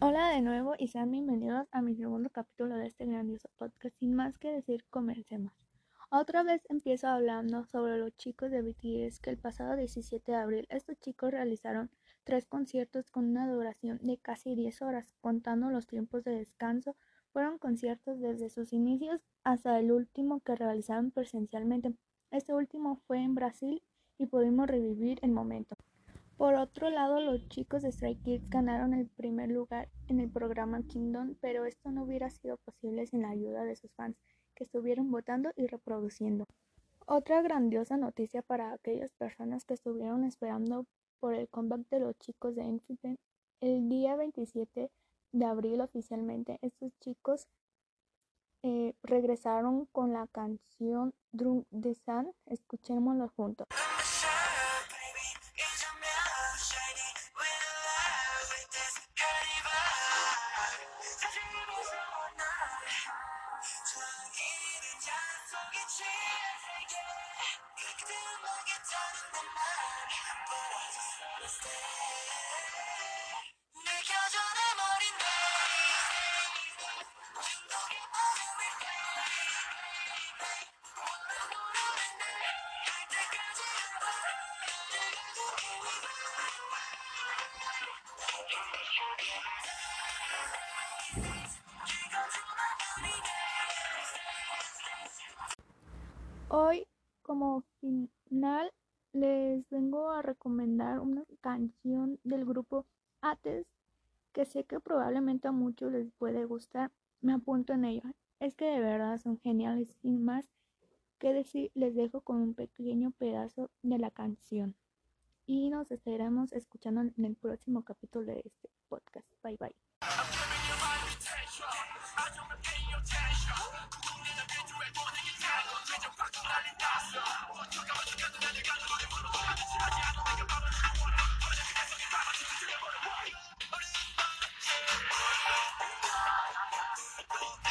Hola de nuevo y sean bienvenidos a mi segundo capítulo de este grandioso podcast. Sin más que decir, comencemos. Otra vez empiezo hablando sobre los chicos de BTS que el pasado 17 de abril estos chicos realizaron tres conciertos con una duración de casi 10 horas, contando los tiempos de descanso. Fueron conciertos desde sus inicios hasta el último que realizaron presencialmente. Este último fue en Brasil y pudimos revivir el momento. Por otro lado, los chicos de Stray Kids ganaron el primer lugar en el programa Kingdom, pero esto no hubiera sido posible sin la ayuda de sus fans, que estuvieron votando y reproduciendo. Otra grandiosa noticia para aquellas personas que estuvieron esperando por el comeback de los chicos de NCT. El día 27 de abril oficialmente, estos chicos eh, regresaron con la canción Drunk the Sun. Escuchémoslo juntos. Hoy, como final, les vengo a recomendar una canción del grupo Ates que sé que probablemente a muchos les puede gustar. Me apunto en ello. Es que de verdad son geniales. Sin más que decir, les dejo con un pequeño pedazo de la canción. Y nos estaremos escuchando en el próximo capítulo de este podcast. Bye bye. Oh!